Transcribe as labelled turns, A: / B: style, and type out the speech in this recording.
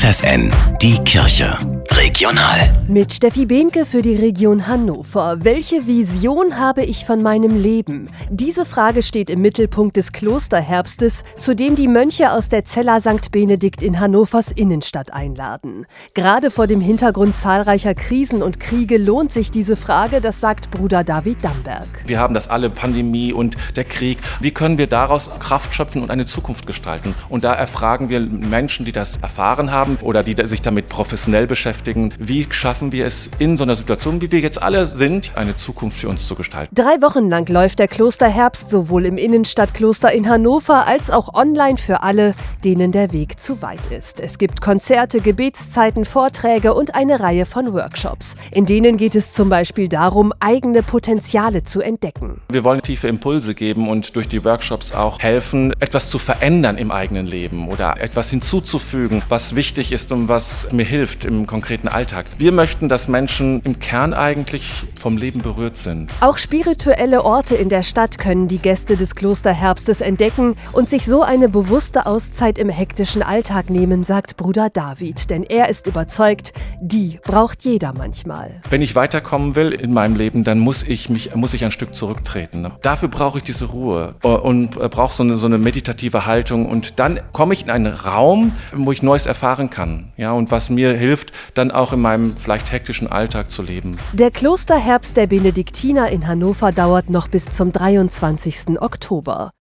A: FFN, die Kirche. Regional.
B: Mit Steffi Behnke für die Region Hannover. Welche Vision habe ich von meinem Leben? Diese Frage steht im Mittelpunkt des Klosterherbstes, zu dem die Mönche aus der Zella St. Benedikt in Hannovers Innenstadt einladen. Gerade vor dem Hintergrund zahlreicher Krisen und Kriege lohnt sich diese Frage, das sagt Bruder David Damberg.
C: Wir haben das alle, Pandemie und der Krieg. Wie können wir daraus Kraft schöpfen und eine Zukunft gestalten? Und da erfragen wir Menschen, die das erfahren haben oder die sich damit professionell beschäftigen, beschäftigen, wie schaffen wir es in so einer Situation, wie wir jetzt alle sind, eine Zukunft für uns zu gestalten.
B: Drei Wochen lang läuft der Klosterherbst sowohl im Innenstadtkloster in Hannover als auch online für alle, denen der Weg zu weit ist. Es gibt Konzerte, Gebetszeiten, Vorträge und eine Reihe von Workshops. In denen geht es zum Beispiel darum, eigene Potenziale zu entdecken.
C: Wir wollen tiefe Impulse geben und durch die Workshops auch helfen, etwas zu verändern im eigenen Leben oder etwas hinzuzufügen, was wichtig ist und was mir hilft im konkreten konkreten Alltag. Wir möchten, dass Menschen im Kern eigentlich vom Leben berührt sind.
B: Auch spirituelle Orte in der Stadt können die Gäste des Klosterherbstes entdecken und sich so eine bewusste Auszeit im hektischen Alltag nehmen, sagt Bruder David. Denn er ist überzeugt, die braucht jeder manchmal.
C: Wenn ich weiterkommen will in meinem Leben, dann muss ich mich, muss ich ein Stück zurücktreten. Dafür brauche ich diese Ruhe und brauche so eine, so eine meditative Haltung und dann komme ich in einen Raum, wo ich Neues erfahren kann. Ja, und was mir hilft, dann auch in meinem vielleicht hektischen Alltag zu leben.
B: Der Klosterherbst der Benediktiner in Hannover dauert noch bis zum 23. Oktober.